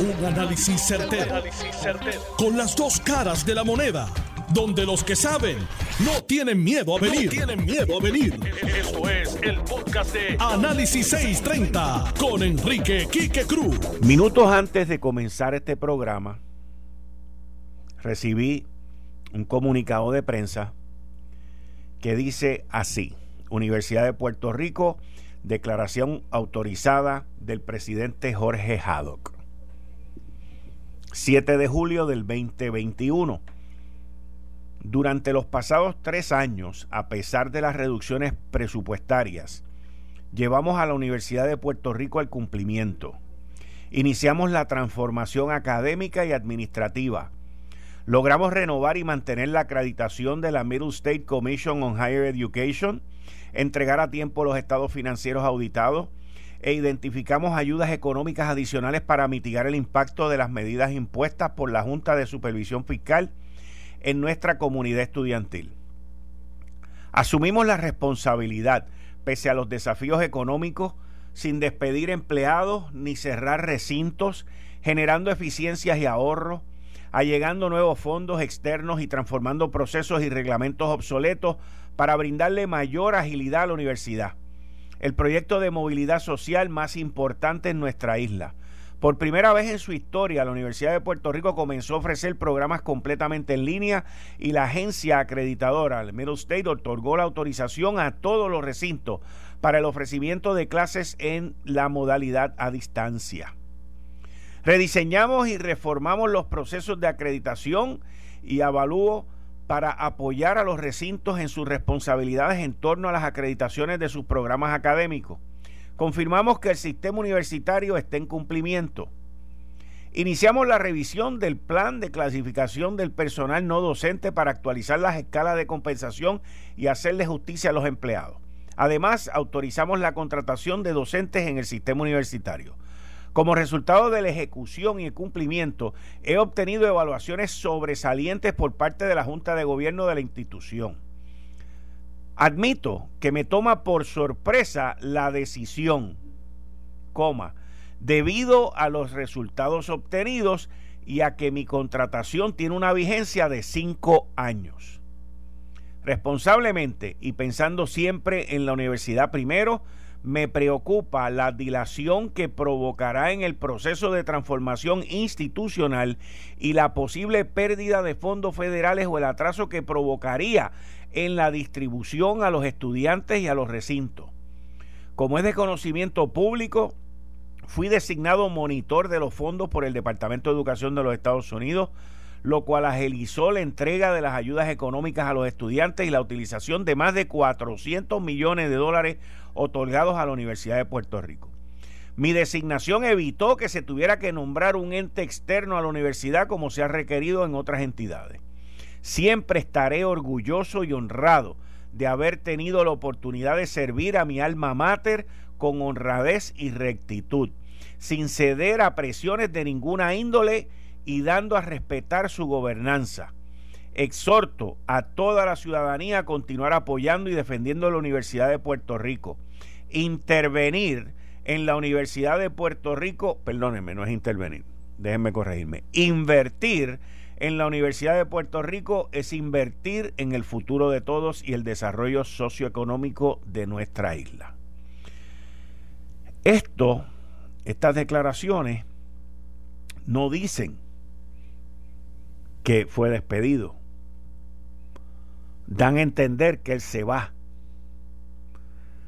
Un análisis certero, Con las dos caras de la moneda. Donde los que saben no tienen miedo a venir. tienen miedo a venir. Esto es el podcast de Análisis 630 con Enrique Quique Cruz. Minutos antes de comenzar este programa, recibí un comunicado de prensa que dice así: Universidad de Puerto Rico, declaración autorizada del presidente Jorge Haddock. 7 de julio del 2021. Durante los pasados tres años, a pesar de las reducciones presupuestarias, llevamos a la Universidad de Puerto Rico al cumplimiento. Iniciamos la transformación académica y administrativa. Logramos renovar y mantener la acreditación de la Middle State Commission on Higher Education, entregar a tiempo los estados financieros auditados e identificamos ayudas económicas adicionales para mitigar el impacto de las medidas impuestas por la Junta de Supervisión Fiscal en nuestra comunidad estudiantil. Asumimos la responsabilidad, pese a los desafíos económicos, sin despedir empleados ni cerrar recintos, generando eficiencias y ahorros, allegando nuevos fondos externos y transformando procesos y reglamentos obsoletos para brindarle mayor agilidad a la universidad el proyecto de movilidad social más importante en nuestra isla. Por primera vez en su historia, la Universidad de Puerto Rico comenzó a ofrecer programas completamente en línea y la agencia acreditadora, el Middle State, otorgó la autorización a todos los recintos para el ofrecimiento de clases en la modalidad a distancia. Rediseñamos y reformamos los procesos de acreditación y avalúo para apoyar a los recintos en sus responsabilidades en torno a las acreditaciones de sus programas académicos. Confirmamos que el sistema universitario está en cumplimiento. Iniciamos la revisión del plan de clasificación del personal no docente para actualizar las escalas de compensación y hacerle justicia a los empleados. Además, autorizamos la contratación de docentes en el sistema universitario. Como resultado de la ejecución y el cumplimiento, he obtenido evaluaciones sobresalientes por parte de la Junta de Gobierno de la institución. Admito que me toma por sorpresa la decisión, coma, debido a los resultados obtenidos y a que mi contratación tiene una vigencia de cinco años. Responsablemente y pensando siempre en la universidad primero, me preocupa la dilación que provocará en el proceso de transformación institucional y la posible pérdida de fondos federales o el atraso que provocaría en la distribución a los estudiantes y a los recintos. Como es de conocimiento público, fui designado monitor de los fondos por el Departamento de Educación de los Estados Unidos lo cual agilizó la entrega de las ayudas económicas a los estudiantes y la utilización de más de 400 millones de dólares otorgados a la Universidad de Puerto Rico. Mi designación evitó que se tuviera que nombrar un ente externo a la universidad como se ha requerido en otras entidades. Siempre estaré orgulloso y honrado de haber tenido la oportunidad de servir a mi alma mater con honradez y rectitud, sin ceder a presiones de ninguna índole y dando a respetar su gobernanza. Exhorto a toda la ciudadanía a continuar apoyando y defendiendo la Universidad de Puerto Rico. Intervenir en la Universidad de Puerto Rico, perdónenme, no es intervenir, déjenme corregirme. Invertir en la Universidad de Puerto Rico es invertir en el futuro de todos y el desarrollo socioeconómico de nuestra isla. Esto, estas declaraciones, no dicen que fue despedido. Dan a entender que él se va.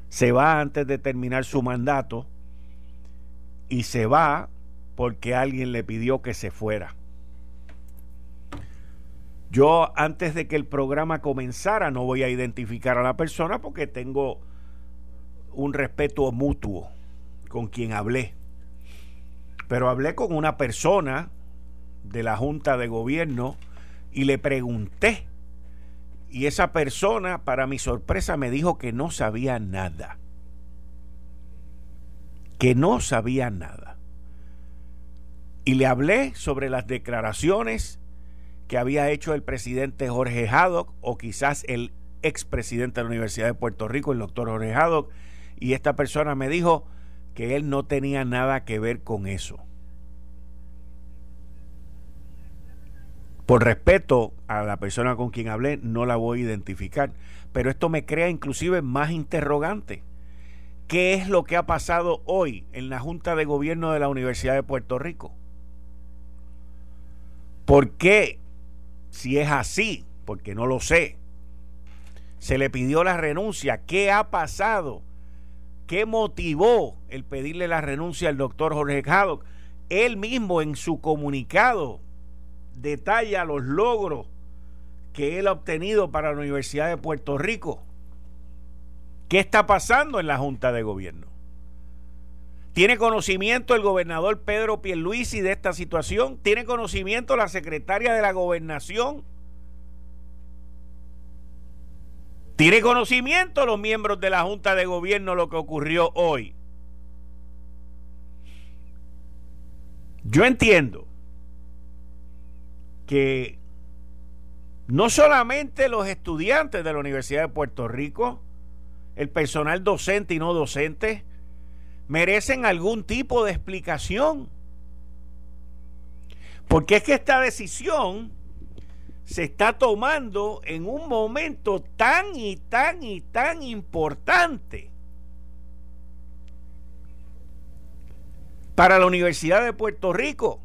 Se va antes de terminar su mandato y se va porque alguien le pidió que se fuera. Yo antes de que el programa comenzara no voy a identificar a la persona porque tengo un respeto mutuo con quien hablé. Pero hablé con una persona de la Junta de Gobierno y le pregunté. Y esa persona, para mi sorpresa, me dijo que no sabía nada. Que no sabía nada. Y le hablé sobre las declaraciones que había hecho el presidente Jorge Haddock o quizás el expresidente de la Universidad de Puerto Rico, el doctor Jorge Haddock, y esta persona me dijo que él no tenía nada que ver con eso Por respeto a la persona con quien hablé, no la voy a identificar. Pero esto me crea inclusive más interrogante. ¿Qué es lo que ha pasado hoy en la Junta de Gobierno de la Universidad de Puerto Rico? ¿Por qué, si es así, porque no lo sé, se le pidió la renuncia? ¿Qué ha pasado? ¿Qué motivó el pedirle la renuncia al doctor Jorge Haddock? Él mismo en su comunicado detalla los logros que él ha obtenido para la Universidad de Puerto Rico. ¿Qué está pasando en la Junta de Gobierno? ¿Tiene conocimiento el gobernador Pedro Pierluisi de esta situación? ¿Tiene conocimiento la secretaria de la gobernación? ¿Tiene conocimiento los miembros de la Junta de Gobierno lo que ocurrió hoy? Yo entiendo que no solamente los estudiantes de la Universidad de Puerto Rico, el personal docente y no docente, merecen algún tipo de explicación. Porque es que esta decisión se está tomando en un momento tan y tan y tan importante para la Universidad de Puerto Rico,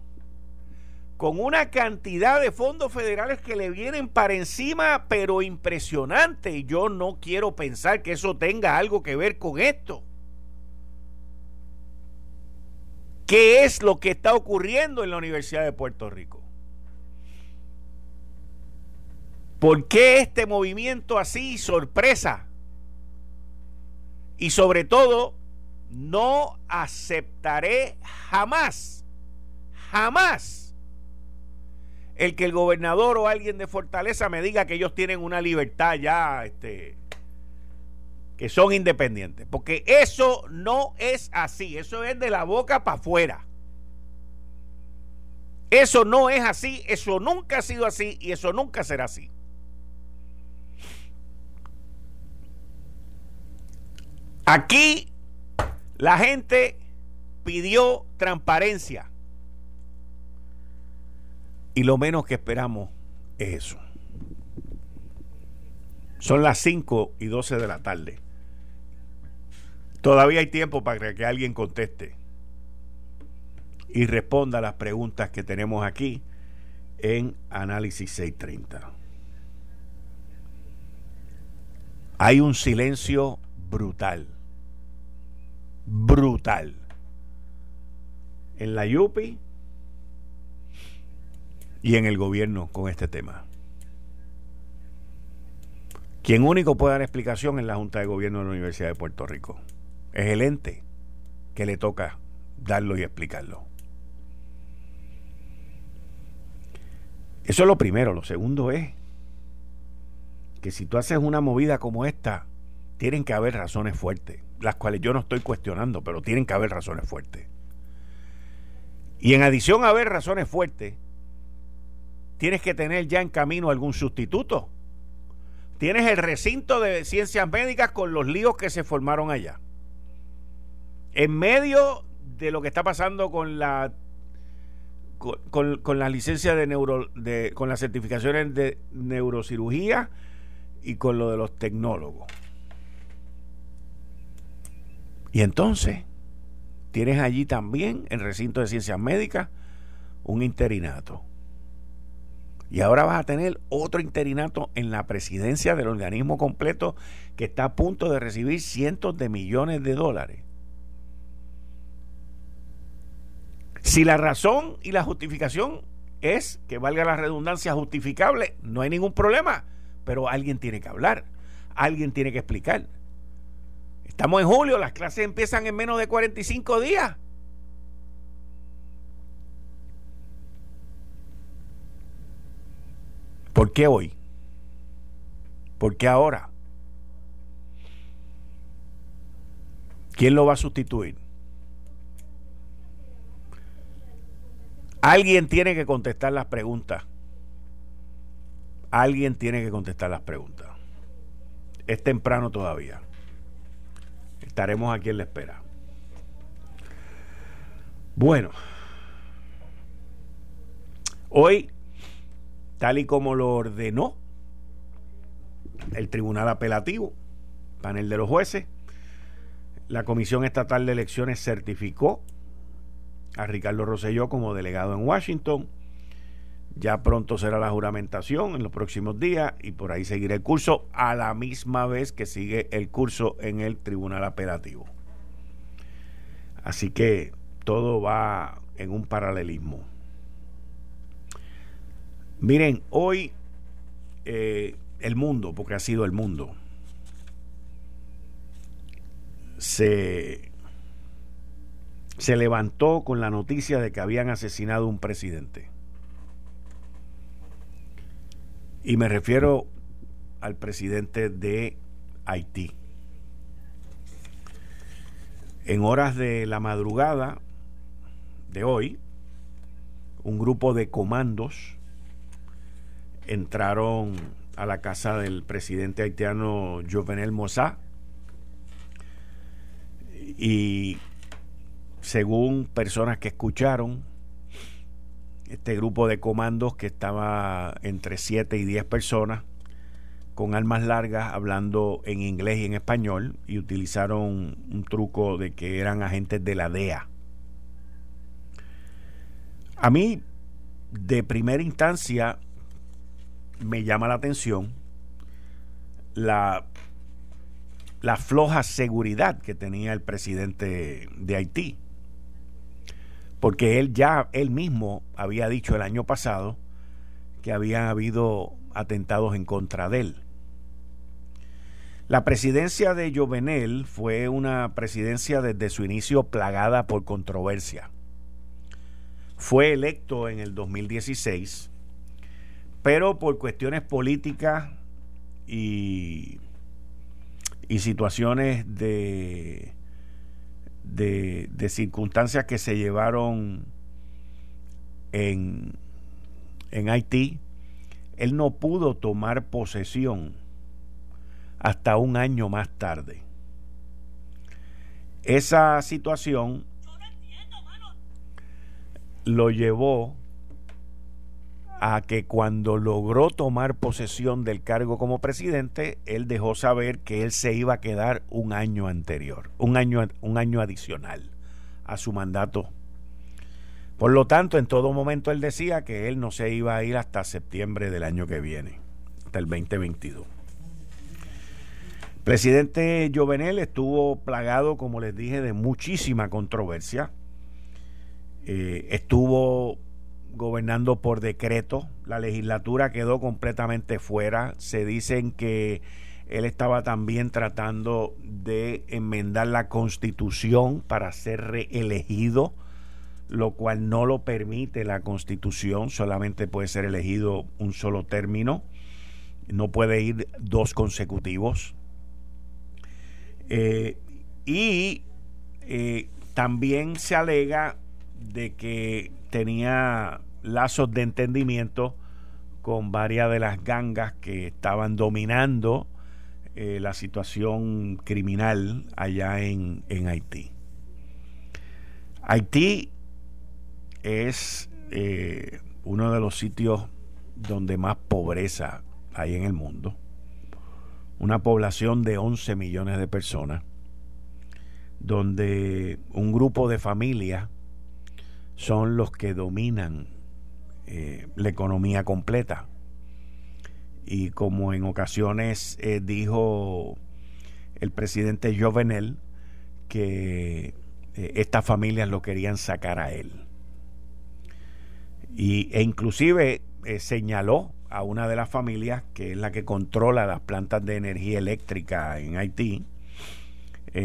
con una cantidad de fondos federales que le vienen para encima, pero impresionante. Y yo no quiero pensar que eso tenga algo que ver con esto. ¿Qué es lo que está ocurriendo en la Universidad de Puerto Rico? ¿Por qué este movimiento así, sorpresa? Y sobre todo, no aceptaré jamás, jamás, el que el gobernador o alguien de Fortaleza me diga que ellos tienen una libertad ya, este, que son independientes. Porque eso no es así, eso es de la boca para afuera. Eso no es así, eso nunca ha sido así y eso nunca será así. Aquí la gente pidió transparencia. Y lo menos que esperamos es eso. Son las 5 y 12 de la tarde. Todavía hay tiempo para que alguien conteste y responda a las preguntas que tenemos aquí en Análisis 630. Hay un silencio brutal brutal. En la YUPI y en el gobierno con este tema. Quien único puede dar explicación en la Junta de Gobierno de la Universidad de Puerto Rico. Es el ente que le toca darlo y explicarlo. Eso es lo primero. Lo segundo es que si tú haces una movida como esta, tienen que haber razones fuertes las cuales yo no estoy cuestionando, pero tienen que haber razones fuertes. Y en adición a haber razones fuertes, tienes que tener ya en camino algún sustituto. Tienes el recinto de ciencias médicas con los líos que se formaron allá. En medio de lo que está pasando con la con, con de neuro de, con las certificaciones de neurocirugía y con lo de los tecnólogos. Y entonces, tienes allí también, en recinto de ciencias médicas, un interinato. Y ahora vas a tener otro interinato en la presidencia del organismo completo que está a punto de recibir cientos de millones de dólares. Si la razón y la justificación es que valga la redundancia justificable, no hay ningún problema, pero alguien tiene que hablar, alguien tiene que explicar. Estamos en julio, las clases empiezan en menos de 45 días. ¿Por qué hoy? ¿Por qué ahora? ¿Quién lo va a sustituir? Alguien tiene que contestar las preguntas. Alguien tiene que contestar las preguntas. Es temprano todavía estaremos aquí en la espera. Bueno, hoy tal y como lo ordenó el Tribunal Apelativo, panel de los jueces, la Comisión Estatal de Elecciones certificó a Ricardo Rosselló como delegado en Washington. Ya pronto será la juramentación en los próximos días y por ahí seguirá el curso a la misma vez que sigue el curso en el Tribunal Apelativo. Así que todo va en un paralelismo. Miren, hoy eh, el mundo, porque ha sido el mundo, se, se levantó con la noticia de que habían asesinado un presidente. Y me refiero al presidente de Haití. En horas de la madrugada de hoy, un grupo de comandos entraron a la casa del presidente haitiano Jovenel Mossá y según personas que escucharon, este grupo de comandos que estaba entre 7 y 10 personas con armas largas hablando en inglés y en español y utilizaron un truco de que eran agentes de la DEA. A mí, de primera instancia, me llama la atención la, la floja seguridad que tenía el presidente de Haití. Porque él ya, él mismo había dicho el año pasado que habían habido atentados en contra de él. La presidencia de Jovenel fue una presidencia desde su inicio plagada por controversia. Fue electo en el 2016 pero por cuestiones políticas y, y situaciones de, de, circunstancias que se llevaron en, en Haití, él no pudo tomar posesión hasta un año más tarde. Esa situación lo llevó a que cuando logró tomar posesión del cargo como presidente, él dejó saber que él se iba a quedar un año anterior, un año, un año adicional a su mandato. Por lo tanto, en todo momento él decía que él no se iba a ir hasta septiembre del año que viene, hasta el 2022. Presidente Jovenel estuvo plagado, como les dije, de muchísima controversia. Eh, estuvo gobernando por decreto. La legislatura quedó completamente fuera. Se dicen que él estaba también tratando de enmendar la constitución para ser reelegido, lo cual no lo permite la constitución, solamente puede ser elegido un solo término, no puede ir dos consecutivos. Eh, y eh, también se alega de que tenía lazos de entendimiento con varias de las gangas que estaban dominando eh, la situación criminal allá en, en Haití. Haití es eh, uno de los sitios donde más pobreza hay en el mundo. Una población de 11 millones de personas, donde un grupo de familias son los que dominan eh, la economía completa. Y como en ocasiones eh, dijo el presidente Jovenel que eh, estas familias lo querían sacar a él. Y, e inclusive señaló a una de las familias, que es la que controla las plantas de energía eléctrica en Haití,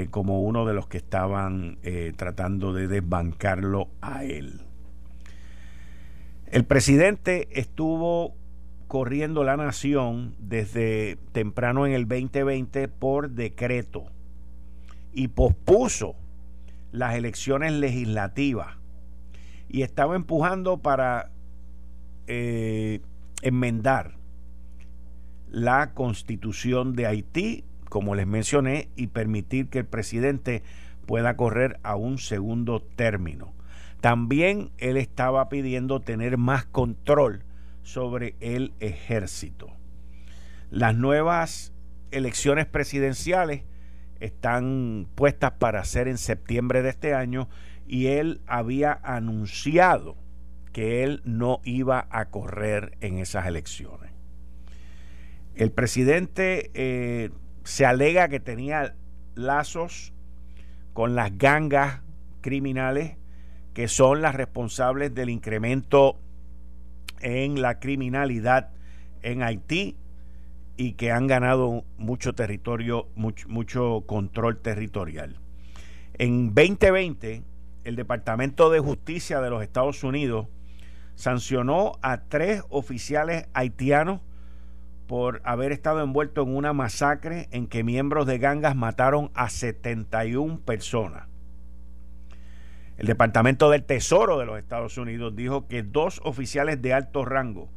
como uno de los que estaban tratando de desbancarlo a él. El presidente estuvo corriendo la nación desde temprano en el 2020 por decreto y pospuso las elecciones legislativas y estaba empujando para eh, enmendar la constitución de Haití, como les mencioné, y permitir que el presidente pueda correr a un segundo término. También él estaba pidiendo tener más control sobre el ejército. Las nuevas elecciones presidenciales están puestas para ser en septiembre de este año y él había anunciado que él no iba a correr en esas elecciones. El presidente eh, se alega que tenía lazos con las gangas criminales que son las responsables del incremento en la criminalidad en Haití y que han ganado mucho territorio, mucho, mucho control territorial. En 2020, el Departamento de Justicia de los Estados Unidos sancionó a tres oficiales haitianos por haber estado envuelto en una masacre en que miembros de gangas mataron a 71 personas. El Departamento del Tesoro de los Estados Unidos dijo que dos oficiales de alto rango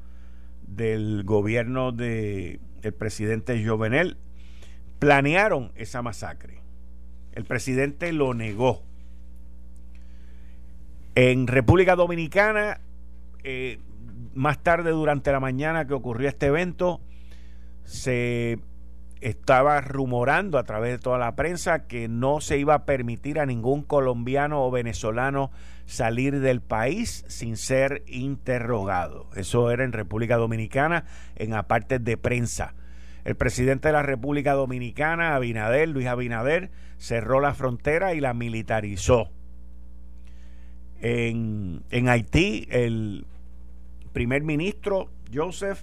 del gobierno del presidente Jovenel planearon esa masacre. El presidente lo negó. En República Dominicana, eh, más tarde durante la mañana que ocurrió este evento, se estaba rumorando a través de toda la prensa que no se iba a permitir a ningún colombiano o venezolano salir del país sin ser interrogado. Eso era en República Dominicana, en aparte de prensa. El presidente de la República Dominicana, Abinader, Luis Abinader, cerró la frontera y la militarizó. En, en Haití, el primer ministro, Joseph,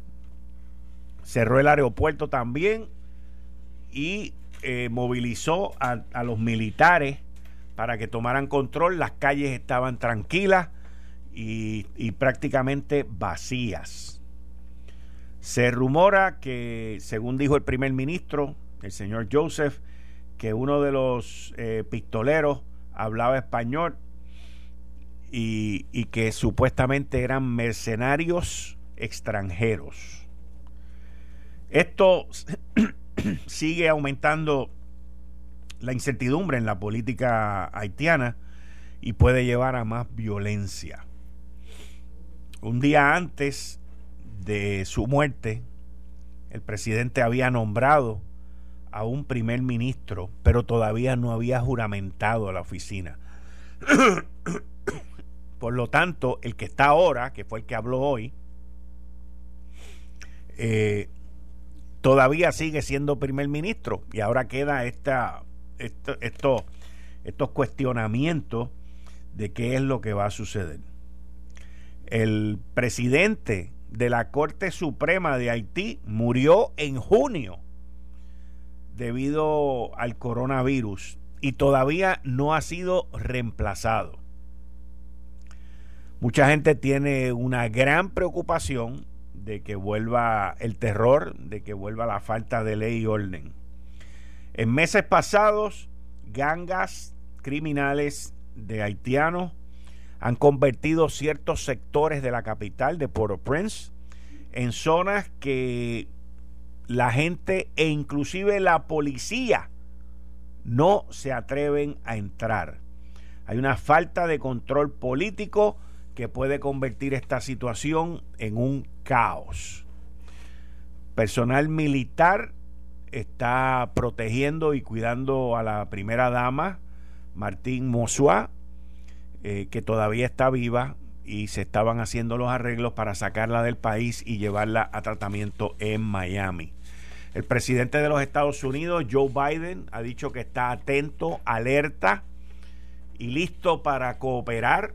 cerró el aeropuerto también y eh, movilizó a, los militares para que tomaran control. Las calles estaban tranquilas y, y prácticamente vacías. Se rumora que, según dijo el primer ministro, el señor Joseph, que uno de los eh, pistoleros hablaba español y, y que supuestamente eran mercenarios extranjeros. Esto sigue aumentando la incertidumbre en la política haitiana y puede llevar a más violencia. Un día antes de su muerte, el presidente había nombrado a un primer ministro, pero todavía no había juramentado la oficina. Por lo tanto, el que está ahora, que fue el que habló hoy, eh, todavía sigue siendo primer ministro y ahora queda esta, esto, estos cuestionamientos de qué es lo que va a suceder. El presidente de la Corte Suprema de Haití murió en junio debido al coronavirus y todavía no ha sido reemplazado. Mucha gente tiene una gran preocupación de que vuelva el terror, de que vuelva la falta de ley y orden. En meses pasados, gangas criminales de haitianos han convertido ciertos sectores de la capital de Port-au-Prince en zonas que la gente e inclusive la policía no se atreven a entrar. Hay una falta de control político que puede convertir esta situación en un caos. Personal militar está protegiendo y cuidando a la primera dama, Martín Mosua, eh, que todavía está viva y se estaban haciendo los arreglos para sacarla del país y llevarla a tratamiento en Miami. El presidente de los Estados Unidos, Joe Biden, ha dicho que está atento, alerta y listo para cooperar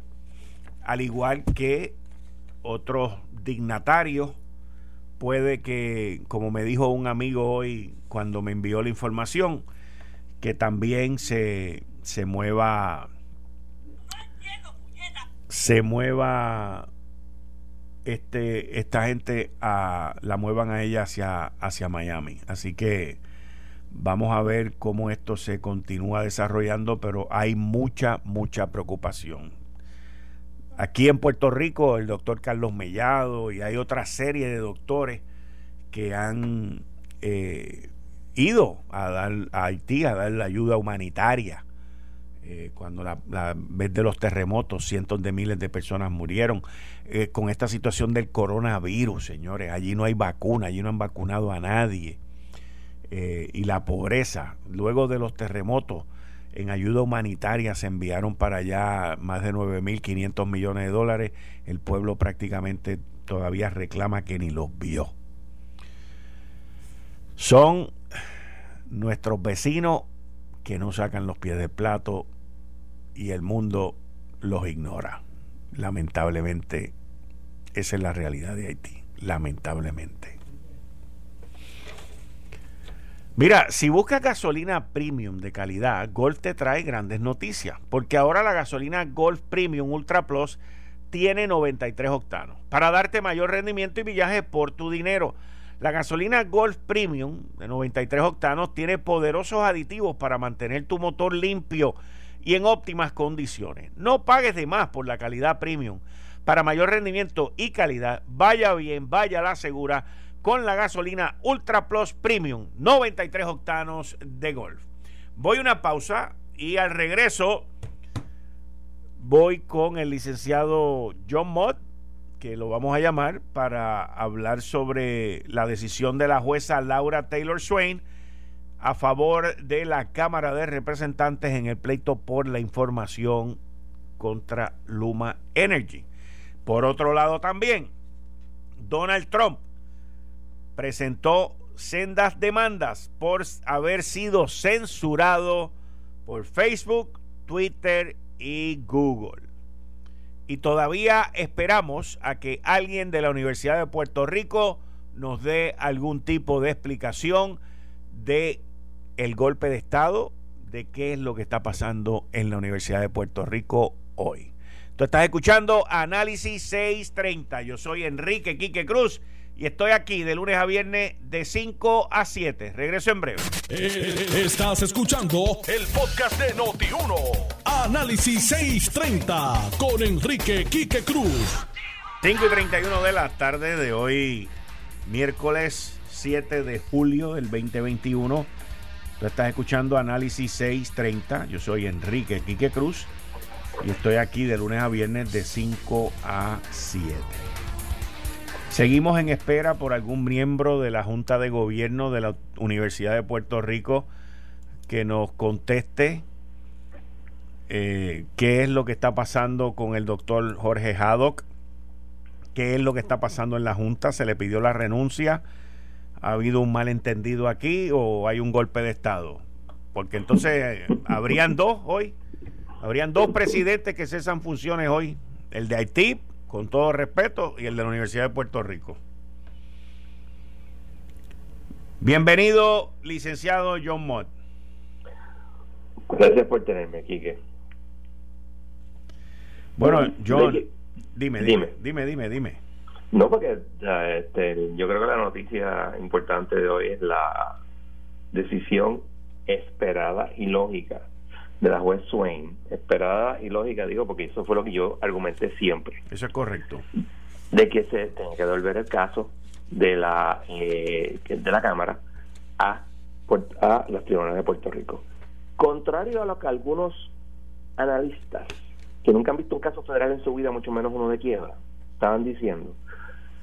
al igual que otros dignatarios. Puede que, como me dijo un amigo hoy cuando me envió la información, que también se, se mueva se mueva este esta gente a la muevan a ella hacia hacia Miami así que vamos a ver cómo esto se continúa desarrollando pero hay mucha mucha preocupación Aquí en Puerto Rico, el doctor Carlos Mellado y hay otra serie de doctores que han eh, ido a dar a Haití a dar la ayuda humanitaria eh, cuando la, vez de los terremotos, cientos de miles de personas murieron. Eh, con esta situación del coronavirus, señores, allí no hay vacuna, allí no han vacunado a nadie. Eh, y la pobreza, luego de los terremotos, en ayuda humanitaria se enviaron para allá más de 9.500 millones de dólares. El pueblo prácticamente todavía reclama que ni los vio. Son nuestros vecinos que no sacan los pies del plato y el mundo los ignora. Lamentablemente, esa es la realidad de Haití. Lamentablemente. Mira, si buscas gasolina premium de calidad, Golf te trae grandes noticias, porque ahora la gasolina Golf Premium Ultra Plus tiene 93 octanos para darte mayor rendimiento y millaje por tu dinero. La gasolina Golf Premium de 93 octanos tiene poderosos aditivos para mantener tu motor limpio y en óptimas condiciones. No pagues de más por la calidad premium. Para mayor rendimiento y calidad, vaya bien, vaya la segura con la gasolina Ultra Plus Premium 93 octanos de Golf. Voy a una pausa y al regreso voy con el licenciado John Mott, que lo vamos a llamar para hablar sobre la decisión de la jueza Laura Taylor Swain a favor de la Cámara de Representantes en el pleito por la información contra Luma Energy. Por otro lado también, Donald Trump presentó sendas demandas por haber sido censurado por Facebook, Twitter y Google. Y todavía esperamos a que alguien de la Universidad de Puerto Rico nos dé algún tipo de explicación de el golpe de Estado, de qué es lo que está pasando en la Universidad de Puerto Rico hoy. Tú estás escuchando Análisis 630. Yo soy Enrique Quique Cruz y estoy aquí de lunes a viernes de 5 a 7. Regreso en breve. Eh, estás escuchando el podcast de Noti1. Análisis 630 con Enrique Quique Cruz. 5 y 31 de la tarde de hoy, miércoles 7 de julio del 2021. Tú estás escuchando Análisis 630. Yo soy Enrique Quique Cruz y estoy aquí de lunes a viernes de 5 a 7. Seguimos en espera por algún miembro de la Junta de Gobierno de la Universidad de Puerto Rico que nos conteste eh, qué es lo que está pasando con el doctor Jorge Haddock, qué es lo que está pasando en la Junta, se le pidió la renuncia ha habido un malentendido aquí o hay un golpe de Estado. Porque entonces habrían dos hoy, habrían dos presidentes que cesan funciones hoy, el de Haití, con todo respeto, y el de la Universidad de Puerto Rico. Bienvenido, licenciado John Mott. Gracias por tenerme aquí. Bueno, John, dime, dime, dime, dime, dime. No, porque este, yo creo que la noticia importante de hoy es la decisión esperada y lógica de la juez Swain. Esperada y lógica, digo, porque eso fue lo que yo argumenté siempre. Eso es correcto. De que se tenga que devolver el caso de la eh, de la Cámara a, a las tribunales de Puerto Rico. Contrario a lo que algunos analistas, que nunca han visto un caso federal en su vida, mucho menos uno de quiebra, estaban diciendo,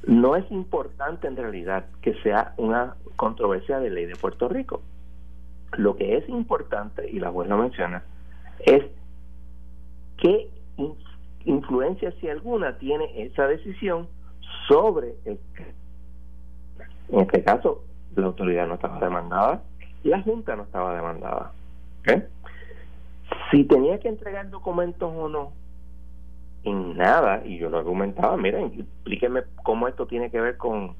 no es importante en realidad que sea una controversia de ley de Puerto Rico. Lo que es importante, y la juez lo menciona, es qué influencia, si alguna, tiene esa decisión sobre el en este caso la autoridad no estaba demandada la junta no estaba demandada si tenía que entregar documentos o no en nada, y yo lo argumentaba, miren, explíqueme cómo esto tiene que ver con,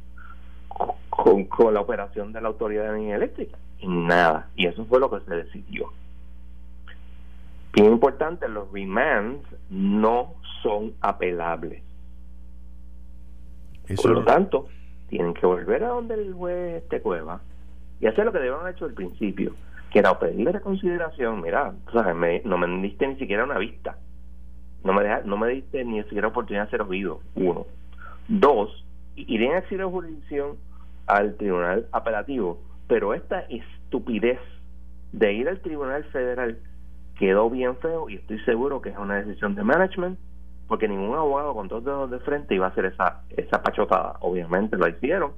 con, la operación de la Autoridad de Energía Eléctrica. Nada. Y eso fue lo que se decidió. Bien importante, los remands no son apelables. Por lo tanto, tienen que volver a donde el juez te cueva y hacer lo que debieron haber hecho al principio, que era pedirle reconsideración. Mira, no me diste ni siquiera una vista no me, deja, no me diste ni siquiera oportunidad de ser oído, uno. Dos, iré en de jurisdicción al tribunal apelativo, pero esta estupidez de ir al tribunal federal quedó bien feo y estoy seguro que es una decisión de management porque ningún abogado con dos dedos de frente iba a hacer esa, esa pachotada. Obviamente lo hicieron,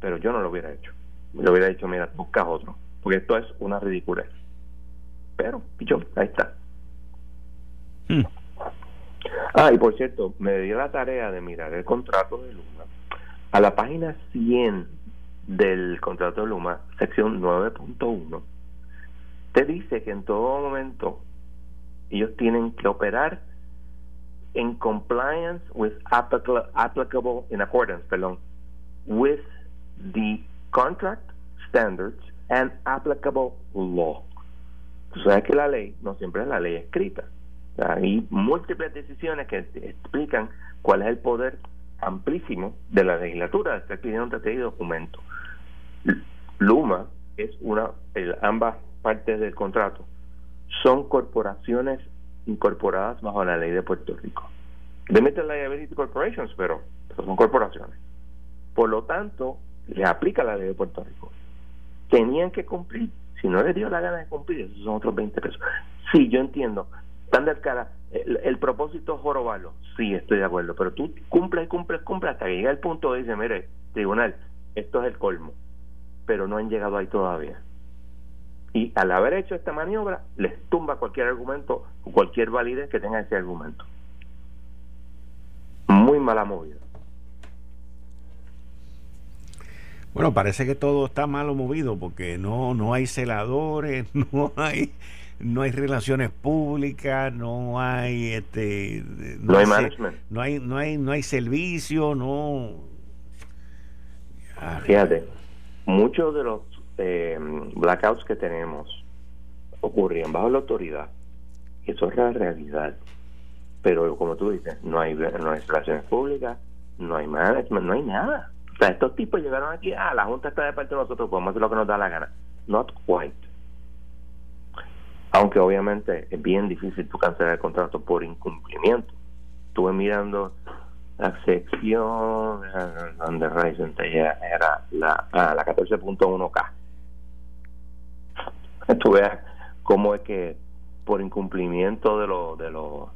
pero yo no lo hubiera hecho. Le hubiera dicho, mira, busca otro, porque esto es una ridiculez. Pero, pichón, ahí está. Hmm. Ah, y por cierto, me dio la tarea de mirar el contrato de Luma. A la página 100 del contrato de Luma, sección 9.1, te dice que en todo momento ellos tienen que operar en compliance with applicable, in accordance, perdón, with the contract standards and applicable law. Tú sabes que la ley no siempre es la ley escrita. Hay múltiples decisiones que explican cuál es el poder amplísimo de la legislatura de estar pidiendo este documento. Luma es una, ambas partes del contrato son corporaciones incorporadas bajo la ley de Puerto Rico. Limited Liability Corporations, pero, son corporaciones. Por lo tanto, le aplica la ley de Puerto Rico. Tenían que cumplir. Si no les dio la gana de cumplir, esos son otros 20 pesos. Sí, yo entiendo. Están de cara. El, propósito es jorobarlo. Sí, estoy de acuerdo. Pero tú cumples, cumples, cumples hasta que llega el punto de dice, mire, tribunal, esto es el colmo. Pero no han llegado ahí todavía y al haber hecho esta maniobra les tumba cualquier argumento o cualquier validez que tenga ese argumento. Muy mala movida. Bueno, parece que todo está malo movido porque no no hay celadores, no hay no hay relaciones públicas, no hay este no, hay management, no hay no hay no hay servicio, no Fíjate, muchos de los eh, blackouts que tenemos ocurrían bajo la autoridad. Eso es la realidad. Pero como tú dices, no hay, no hay relaciones públicas, no hay management, no hay nada. O sea, estos tipos llegaron aquí, ah, la Junta está de parte de nosotros, podemos hacer lo que nos da la gana. Not quite. Aunque obviamente es bien difícil tú cancelar el contrato por incumplimiento. Estuve mirando la sección donde Ryzen era la, ah, la 14.1K tú veas cómo es que por incumplimiento de los de los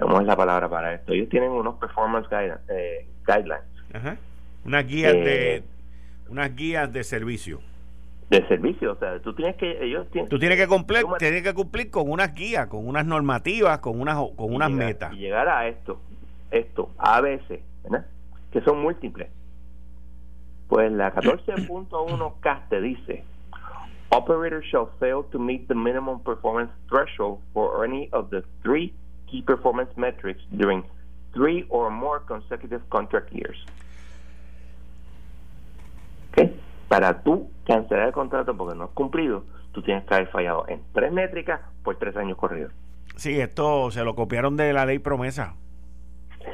¿cómo es la palabra para esto? Ellos tienen unos performance eh, guidelines. Ajá. Unas guías de eh, unas guías de servicio. De servicio, o sea, tú tienes que ellos tienen, tú tienes que cumplir, tienes que cumplir con unas guías, con unas normativas, con unas con unas metas. Y llegar a esto, esto, a veces, ¿verdad? Que son múltiples. Pues la 14.1K te dice operator shall fail to meet the minimum performance threshold for any of the three key performance metrics during three or more consecutive contract years. ¿Okay? Para tú cancelar el contrato porque no has cumplido, tú tienes que haber fallado en tres métricas por tres años corridos. Sí, esto se lo copiaron de la ley promesa.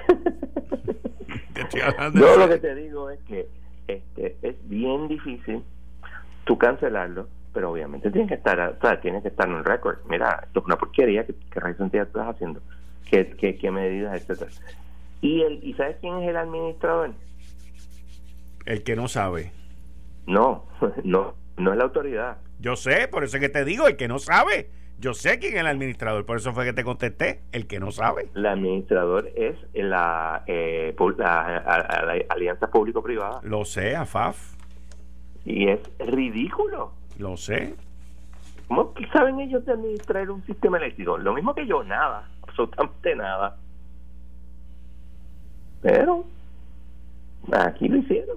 Yo lo que te digo es que este, es bien difícil tú cancelarlo pero obviamente tiene que estar, o sea, tiene que estar en un récord. Mira, esto es una porquería que, que estás haciendo, qué, qué, qué medidas, etcétera. Y el, ¿y sabes quién es el administrador? El que no sabe. No, no, no es la autoridad. Yo sé, por eso es que te digo, el que no sabe. Yo sé quién es el administrador, por eso fue que te contesté, el que no sabe. El administrador es la, eh, la Alianza Público-Privada. Lo sé, AFAF. Y es ridículo. Lo sé. ¿Cómo saben ellos de administrar un sistema eléctrico? Lo mismo que yo, nada, absolutamente nada. Pero aquí lo hicieron.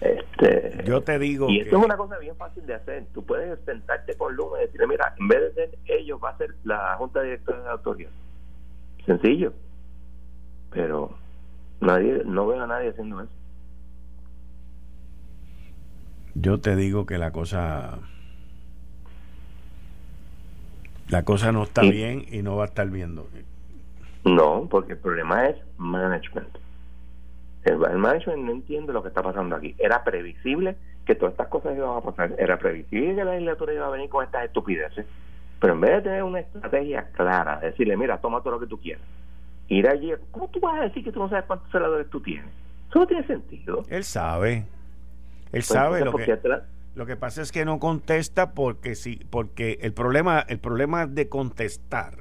Este, yo te digo y esto es una cosa bien fácil de hacer. Tú puedes sentarte con Luma y decirle mira en vez de ser ellos va a ser la junta directora de la autoridad sencillo. Pero nadie no veo a nadie haciendo eso. Yo te digo que la cosa la cosa no está bien y no va a estar viendo. No, porque el problema es management. El, management no entiende lo que está pasando aquí. Era previsible que todas estas cosas iban a pasar. Era previsible que la legislatura iba a venir con estas estupideces. Pero en vez de tener una estrategia clara, decirle, mira, toma todo lo que tú quieras. Ir allí, ¿cómo tú vas a decir que tú no sabes cuántos celadores tú tienes? Eso no tiene sentido. Él sabe. Él pues sabe lo que... Lo que pasa es que no contesta porque sí, porque el problema, el problema de contestar.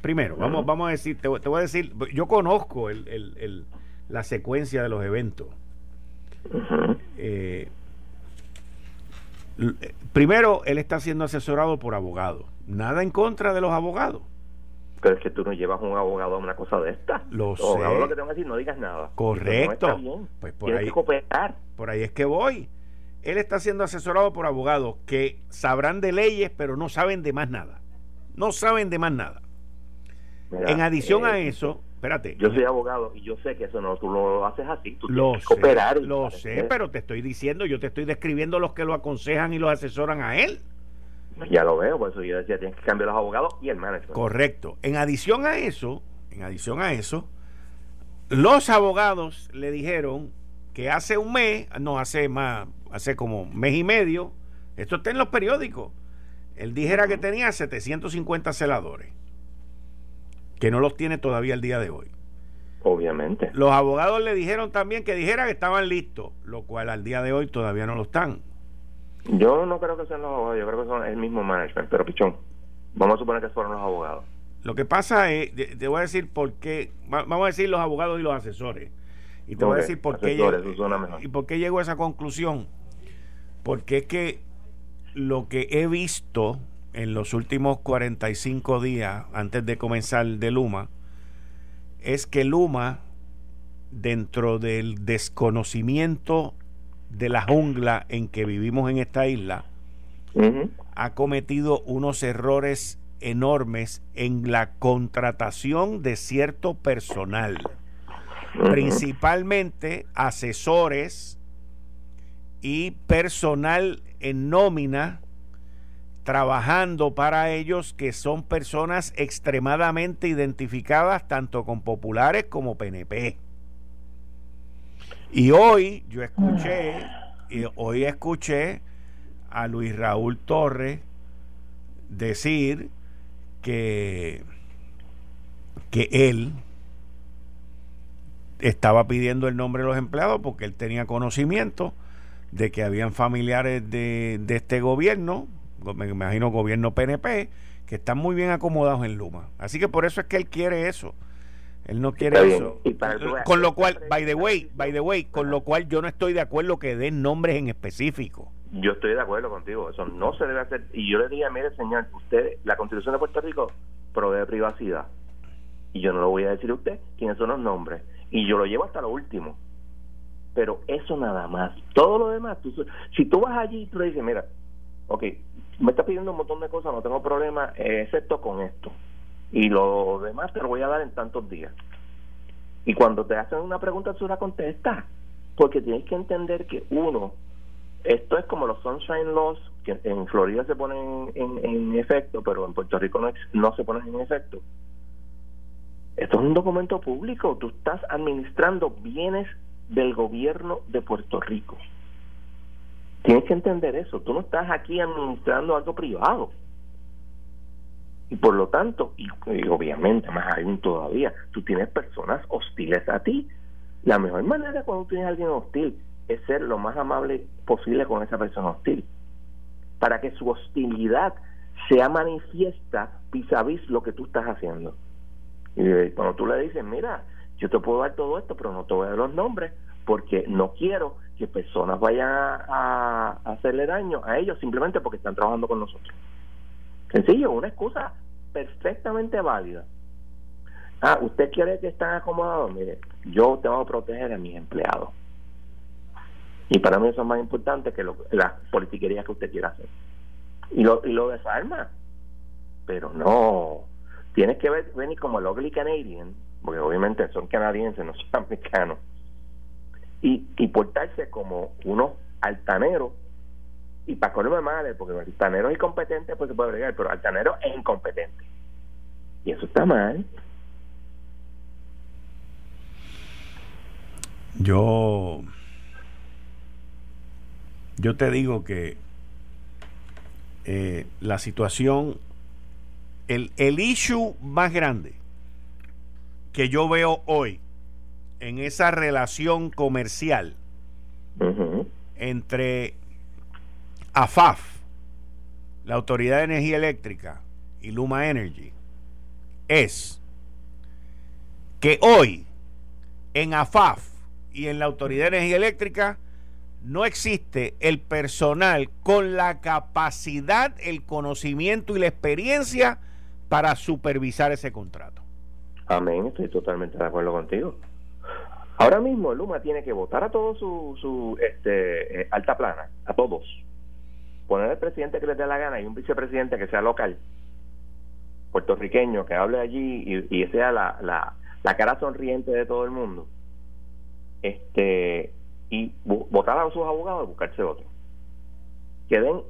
Primero, vamos, vamos a decir, te, voy a decir, yo conozco el, la secuencia de los eventos. Eh, eh, primero, él está siendo asesorado por abogados. Nada en contra de los abogados. Pero es que tú no llevas un abogado a una cosa de esta. Lo sé. lo que que decir, no digas nada. Correcto. Pues por ahí, Por ahí es que voy. Él está siendo asesorado por abogados que sabrán de leyes, pero no saben de más nada. No saben de más nada. en adición a eh, eso, espérate. Yo soy abogado y yo sé que eso no, tú lo haces así. Tú lo sé, cooperar. Lo sé, pero te estoy diciendo, yo te estoy describiendo los que lo aconsejan y lo asesoran a él. Ya lo veo, por eso yo decía, tienes que cambiar los abogados y el management. Correcto. En adición a eso, en adición a eso, los abogados le dijeron que hace un mes, no hace más, hace como mes y medio, esto está en los periódicos, él dijera que tenía 750 celadores, que no los tiene todavía el día de hoy. Obviamente. Los abogados le dijeron también que dijera que estaban listos, lo cual al día de hoy todavía no lo están. Yo no creo que sean los abogados, yo creo que son el mismo management, pero pichón, vamos a suponer que fueron los abogados. Lo que pasa es, te voy a decir por qué, vamos a decir los abogados y los asesores. Y te voy a decir por qué, y por qué llego a esa conclusión. Porque es que lo que he visto en los últimos 45 días antes de comenzar de Luma es que Luma, dentro del desconocimiento de la jungla en que vivimos en esta isla, ha cometido unos errores enormes en la contratación de cierto personal, principalmente asesores y personal en nómina trabajando para ellos que son personas extremadamente identificadas tanto con populares como PNP. Y hoy yo escuché, y hoy escuché a Luis Raúl Torres decir que, que él estaba pidiendo el nombre de los empleados porque él tenía conocimiento de que habían familiares de, de este gobierno, me imagino gobierno PNP, que están muy bien acomodados en Luma. Así que por eso es que él quiere eso. Él no quiere eso. con lo cual, by the way, by the way, con lo cual yo no estoy de acuerdo que den nombres en específico. Yo estoy de acuerdo contigo, eso no se debe hacer. Y yo le dije, mire señor, usted, la Constitución de Puerto Rico provee privacidad. Y yo no lo voy a decir a usted quiénes son los nombres. Y yo lo llevo hasta lo último pero eso nada más. Todo lo demás, si tú vas allí y tú le dices, mira, ok, me está pidiendo un montón de cosas, no tengo problema, excepto con esto. Y lo demás te lo voy a dar en tantos días. Y cuando te hacen una pregunta, tú la contestas. Porque tienes que entender que, uno, esto es como los Sunshine Laws, que en Florida se ponen en, efecto, pero en Puerto Rico no, no se ponen en efecto. Esto es un documento público. Tú estás administrando bienes del gobierno de Puerto Rico. Tienes que entender eso. Tú no estás aquí administrando algo privado. Y por lo tanto, y, obviamente más aún todavía, tú tienes personas hostiles a ti. La mejor manera cuando tienes a alguien hostil es ser lo más amable posible con esa persona hostil. Para que su hostilidad sea manifiesta vis a vis lo que tú estás haciendo. Y cuando tú le dices, mira, yo te puedo dar todo esto, pero no te voy a dar los nombres porque no quiero que personas vayan a, hacerle daño a ellos simplemente porque están trabajando con nosotros. Sencillo, una excusa perfectamente válida. Ah, ¿usted quiere que estén acomodados? Mire, yo tengo que proteger a mis empleados. Y para mí eso es más importante que lo, las politiquerías que usted quiera hacer. Y lo, y lo desarma. Pero no. Tienes que ver, venir como el ugly Canadian, porque obviamente son canadienses, no son americanos, y, y portarse como unos altaneros y para colmo madre, porque altaneros incompetentes pues se puede agregar, pero altanero es incompetente. Y eso está mal. Yo yo te digo que eh, la situación el, el issue más grande que yo veo hoy en esa relación comercial entre AFAF, la Autoridad de Energía Eléctrica y Luma Energy, es que hoy en AFAF y en la Autoridad de Energía Eléctrica no existe el personal con la capacidad, el conocimiento y la experiencia para supervisar ese contrato. Amén, estoy totalmente de acuerdo contigo. Ahora mismo Luma tiene que votar a todos su, su este, eh, alta plana, a todos. Poner el presidente que les dé la gana y un vicepresidente que sea local, puertorriqueño, que hable allí y, sea la, la, la cara sonriente de todo el mundo. Este, y votar a sus abogados y buscarse otro. Que den,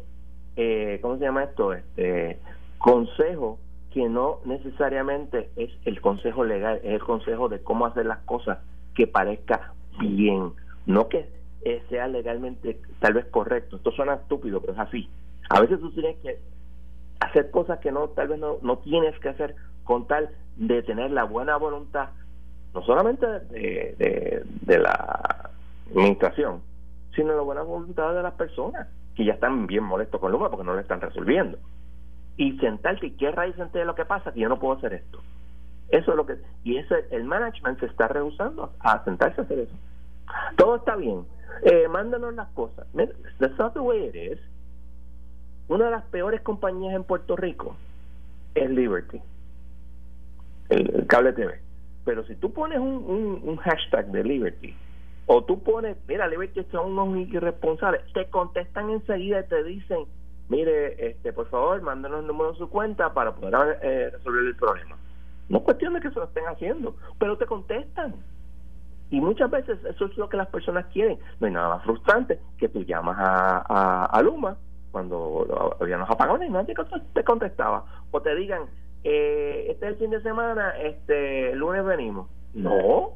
eh, ¿cómo se llama esto? Este consejo que no necesariamente es el consejo legal, es el consejo de cómo hacer las cosas que parezca bien, no que eh, sea legalmente tal vez correcto. Esto suena estúpido, pero es así. A veces tú tienes que hacer cosas que no tal vez no, no tienes que hacer con tal de tener la buena voluntad, no solamente de, la administración, sino la buena voluntad de las personas que ya están bien molestos con Luma porque no le están resolviendo. Y sentarte y qué raíz de lo que pasa, que yo no puedo hacer esto. Eso es lo que. Y ese, el management se está rehusando a sentarse a hacer eso. Todo está bien. Eh, mándanos las cosas. That's not the way it. Una de las peores compañías en Puerto Rico es Liberty, el, cable TV. Pero si tú pones un, un hashtag de Liberty, o tú pones, mira, Liberty son unos irresponsables, te contestan enseguida y te dicen, mire, este, por favor, mándanos el número de su cuenta para poder eh, resolver el problema. No es cuestión de que se lo estén haciendo, pero te contestan. Y muchas veces eso es lo que las personas quieren. No hay nada más frustrante que tú llamas a, a, Luma cuando había los apagones y nadie te contestaba. O te digan, eh, este es el fin de semana, este lunes venimos. No,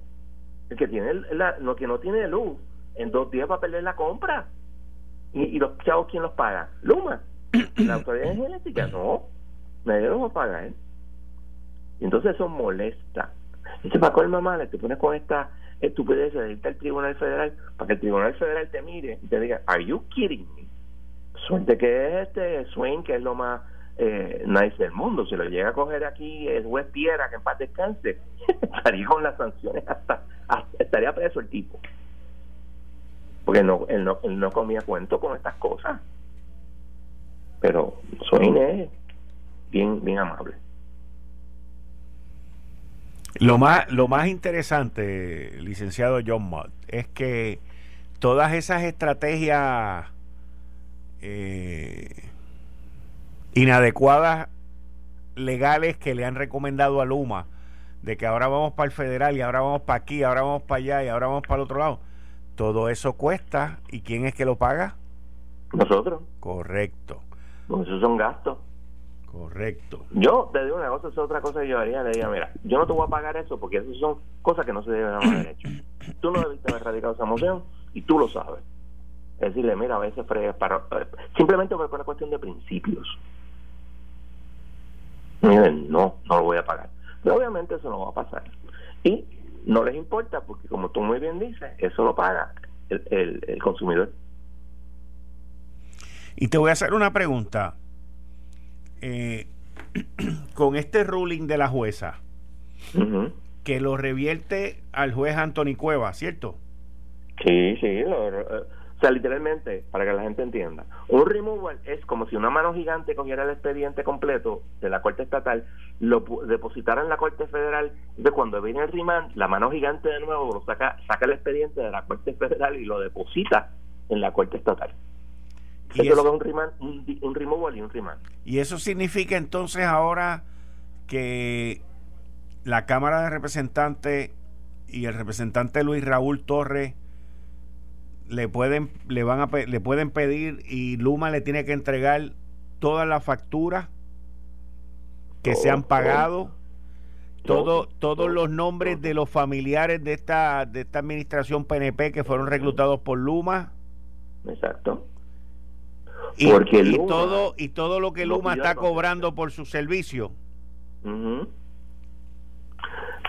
el que tiene la, lo que no tiene luz en dos días va a perder la compra y, los chavos quién los paga Luma la autoridad energética no nadie los va a pagar y entonces eso molesta entonces para colma mamá te pones con esta estupidez de irte al tribunal federal para que el tribunal federal te mire y te diga are you kidding me suerte que es este Swain que es lo más eh, nice del mundo. Si lo llega a coger aquí el juez Piera, que en paz descanse, estaría con las sanciones hasta, estaría preso el tipo. Porque no, él, no, él no comía cuento con estas cosas. Pero Swain es bien, bien amable. Lo más, lo más interesante, licenciado John Mott, es que todas esas estrategias eh, inadecuadas legales que le han recomendado a Luma, de que ahora vamos para el federal y ahora vamos para aquí, ahora vamos para allá y ahora vamos para el otro lado. Todo eso cuesta. ¿Y quién es que lo paga? Nosotros. Correcto. Pues esos son gastos. Correcto. Yo te digo una cosa, es otra cosa que yo haría. Le diría, mira, yo no te voy a pagar eso porque eso son cosas que no se deben haber hecho. Tú no debiste haber radicado esa moción y tú lo sabes. Es decirle, mira, a veces para. Eh, simplemente por una cuestión de principios no, no lo voy a pagar. Pero obviamente eso no va a pasar. Y no les importa porque como tú muy bien dices, eso lo paga el, el, consumidor. Y te voy a hacer una pregunta. Eh, con este ruling de la jueza, que lo revierte al juez Anthony Cueva, ¿cierto? Sí, sí, lo, o sea, literalmente, para que la gente entienda, un removal es como si una mano gigante cogiera el expediente completo de la Corte Estatal, lo depositara en la Corte Federal, de cuando viene el remand, la mano gigante de nuevo lo saca, saca el expediente de la Corte Federal y lo deposita en la Corte Estatal. ¿Y eso, es lo que es un, remand, un, removal y un remand. ¿Y eso significa entonces ahora que la Cámara de Representantes y el representante Luis Raúl Torres le pueden le van a le pueden pedir y Luma le tiene que entregar todas las facturas que se han pagado todo, todos los nombres de los familiares de esta de esta administración PNP que fueron reclutados por Luma. Exacto y, y todo y todo lo que Luma está cobrando por su servicio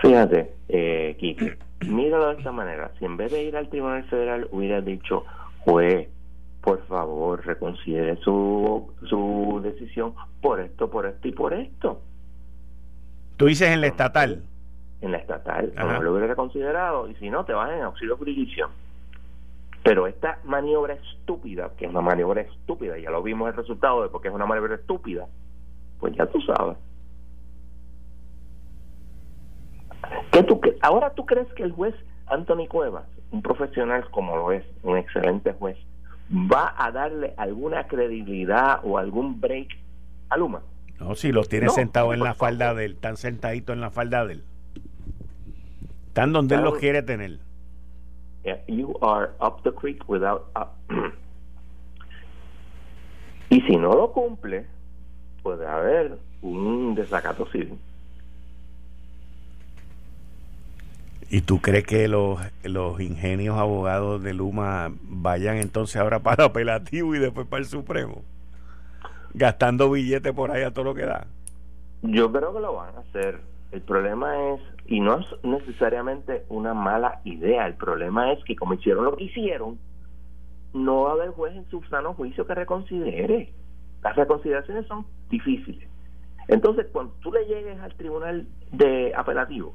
fíjate eh, Kike míralo de esta manera. Si en vez de ir al Tribunal Federal hubiera dicho, juez, por favor, reconsidere su, su decisión por esto, por esto y por esto. Tú dices en la estatal. En la estatal, no lo hubiera reconsiderado, y si no, te vas en auxilio jurisdicción. Pero esta maniobra estúpida, que es una maniobra estúpida, ya lo vimos el resultado de porque es una maniobra estúpida, pues ya tú sabes. ¿Qué tú, ahora tú crees que el juez Anthony Cuevas, un profesional como lo es, un excelente juez, va a darle alguna credibilidad o algún break a Luma? No, si los tiene sentados en la falda de él, están sentaditos en la falda de él. Están donde él los quiere tener. You are up the creek without. y si no lo cumple, puede haber un desacato civil. ¿Y tú crees que los, los ingenios abogados de Luma vayan entonces ahora para el apelativo y después para el Supremo? Gastando billetes por ahí a todo lo que da. Yo creo que lo van a hacer. El problema es, y no es necesariamente una mala idea, el problema es que como hicieron lo que hicieron, no va a haber juez en su sano juicio que reconsidere. Las reconsideraciones son difíciles. Entonces, cuando tú le llegues al tribunal de apelativo,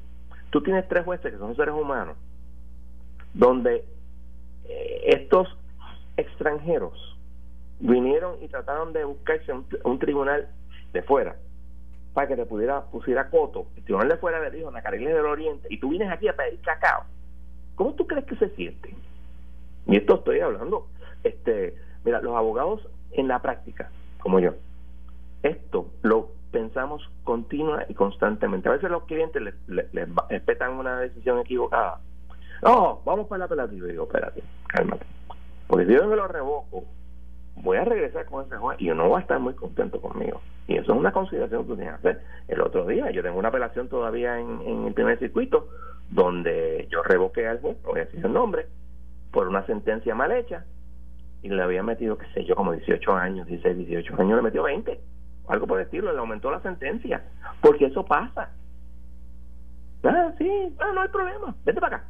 tú tienes tres jueces que son seres humanos, donde eh, estos extranjeros vinieron y trataron de buscarse un, tribunal de fuera para que te pudiera pusiera coto. El tribunal de fuera le dijo Nacariles del Oriente y tú vienes aquí a pedir cacao. ¿Cómo tú crees que se sienten? Y esto estoy hablando. Este, mira, los abogados en la práctica, como yo, esto lo pensamos continua y constantemente. A veces los clientes les, les, respetan una decisión equivocada. No, vamos para el apelativo. Y digo, espérate, cálmate. Porque si yo me lo revoco, voy a regresar con ese juez y yo no voy a estar muy contento conmigo. Y eso es una consideración que tú tienes que hacer. El otro día yo tengo una apelación todavía en, en el primer circuito donde yo revoqué al juez, voy a decir el nombre, por una sentencia mal hecha y le había metido, qué sé yo, como 18 años, 16, 18 años, le metió 20 algo por el estilo, le aumentó la sentencia, porque eso pasa. Ah, sí, ah, no hay problema, vete para acá.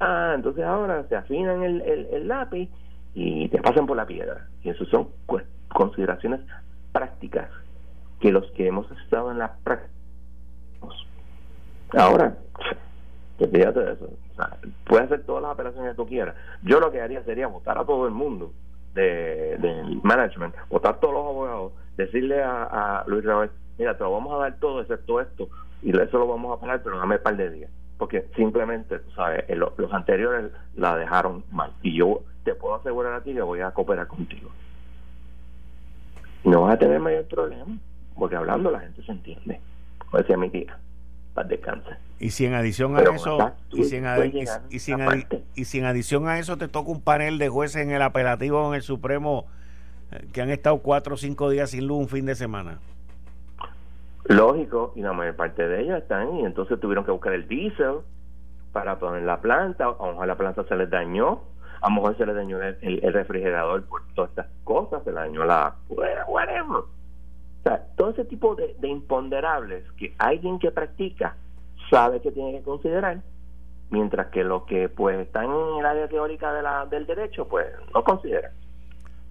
Ah, entonces ahora se afinan el, el, lápiz y te pasan por la piedra. Y eso son consideraciones prácticas que los que hemos estado en la práctica. Ahora, que fíjate de eso. puedes hacer todas las operaciones que tú quieras. Yo lo que haría sería votar a todo el mundo de, del management, votar todos los abogados decirle a, Luis Raúl, mira, te lo vamos a dar todo excepto esto, y eso lo vamos a pagar, pero dame un par de días. Porque simplemente, tú sabes, los anteriores la dejaron mal. Y yo te puedo asegurar a ti que voy a cooperar contigo. No vas a tener mayor problema, porque hablando la gente se entiende. Como decía mi tía, para descanse. Y si en adición a eso, y si en, y, si en adición a eso te toca un panel de jueces en el apelativo o en el Supremo que han estado cuatro o cinco días sin luz un fin de semana. Lógico, y la mayor parte de ellos están, y entonces tuvieron que buscar el diésel para poner la planta, a lo mejor la planta se les dañó, a lo mejor se les dañó el, refrigerador por todas estas cosas, se le dañó la... whatever. O sea, todo ese tipo de, de imponderables que alguien que practica sabe que tiene que considerar, mientras que los que pues están en el área teórica de la, del derecho pues no consideran.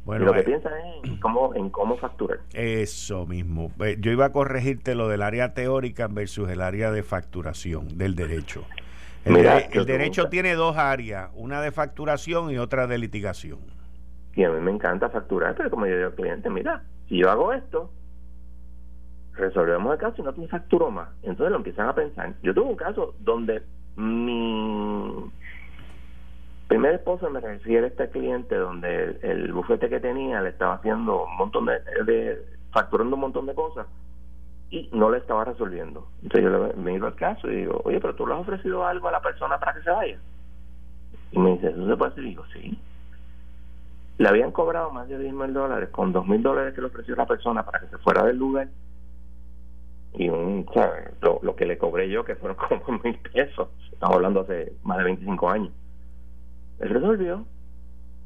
Bueno, lo que eh, piensa es en cómo, en cómo facturar. Eso mismo. Yo iba a corregirte lo del área teórica versus el área de facturación del derecho. El, el derecho tiene dos áreas, una de facturación y otra de litigación. Y a mí me encanta facturar, pero como yo digo al cliente, mira, si yo hago esto, resolvemos el caso y no te facturo más. Entonces lo empiezan a pensar. Yo tuve un caso donde mi primer esposa me refiere a este cliente donde el, bufete que tenía le estaba haciendo un montón de, facturando un montón de cosas y no le estaba resolviendo. Entonces yo le, iba al caso y digo, oye, pero tú le has ofrecido algo a la persona para que se vaya. Y me dice, ¿eso se puede hacer? Y digo, sí. Le habían cobrado más de 10 mil dólares con 2 mil dólares que le ofreció la persona para que se fuera del lugar. Y un, Lo, lo que le cobré yo, que fueron como mil pesos. Estamos hablando hace más de 25 años. Él resolvió,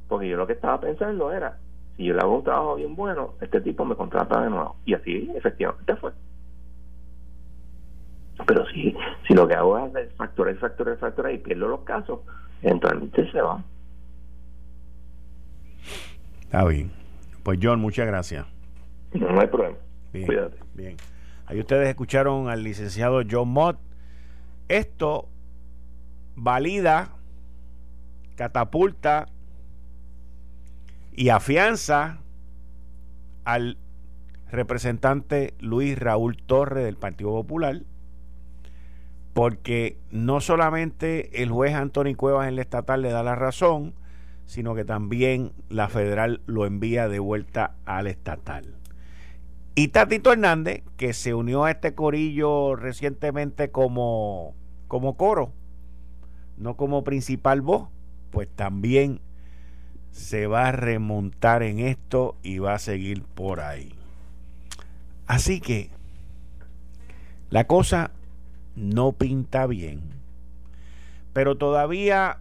porque yo lo que estaba pensando era, si yo le hago un trabajo bien bueno, este tipo me contrata de nuevo. Y así, efectivamente, fue. Pero si, si lo que hago es hacer facturar, facturar, facturar y pierdo los casos, eventualmente se va. Está bien. Pues John, muchas gracias. No, hay problema. Bien, Cuídate. Bien. Ahí ustedes escucharon al licenciado John Mott. Esto valida, catapulta y afianza al representante Luis Raúl Torre del Partido Popular, porque no solamente el juez Antonio Cuevas en la estatal le da la razón, sino que también la federal lo envía de vuelta al estatal. Y Tatito Hernández, que se unió a este corillo recientemente como, como coro, no como principal voz, pues también se va a remontar en esto y va a seguir por ahí. Así que la cosa no pinta bien, pero todavía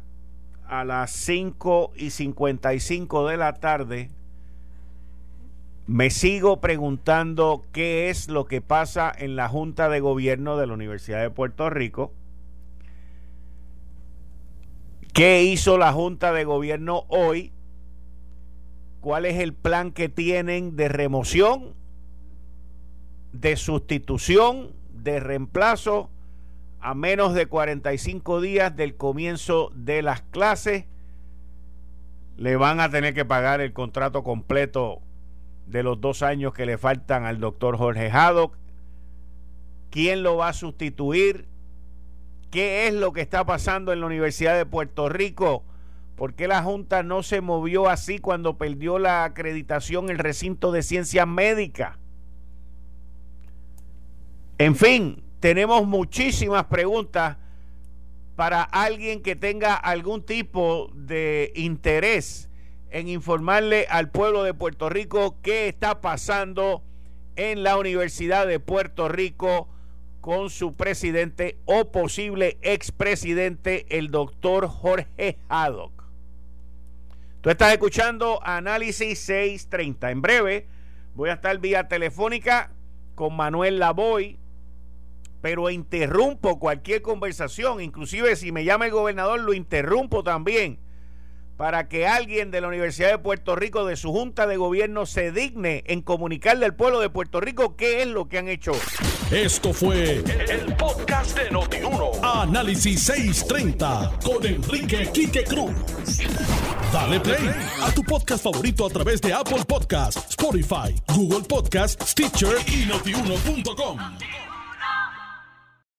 a las 5 y 55 de la tarde me sigo preguntando qué es lo que pasa en la Junta de Gobierno de la Universidad de Puerto Rico. ¿Qué hizo la Junta de Gobierno hoy? ¿Cuál es el plan que tienen de remoción, de sustitución, de reemplazo a menos de 45 días del comienzo de las clases. Le van a tener que pagar el contrato completo de los dos años que le faltan al doctor Jorge Haddock. ¿Quién lo va a sustituir? ¿Qué es lo que está pasando en la Universidad de Puerto Rico? ¿Por qué la Junta no se movió así cuando perdió la acreditación el recinto de ciencias médicas? En fin, tenemos muchísimas preguntas para alguien que tenga algún tipo de interés en informarle al pueblo de Puerto Rico qué está pasando en la Universidad de Puerto Rico con su presidente o posible expresidente, el doctor Jorge Haddock. Tú estás escuchando Análisis 630. En breve voy a estar vía telefónica con Manuel Lavoy, pero interrumpo cualquier conversación, inclusive si me llama el gobernador, lo interrumpo también, para que alguien de la Universidad de Puerto Rico, de su Junta de Gobierno, se digne en comunicarle al pueblo de Puerto Rico qué es lo que han hecho. Esto fue el, podcast de Notiuno. Análisis 630 con Enrique Quique Cruz. Dale play a tu podcast favorito a través de Apple Podcasts, Spotify, Google Podcasts, Stitcher y notiuno.com.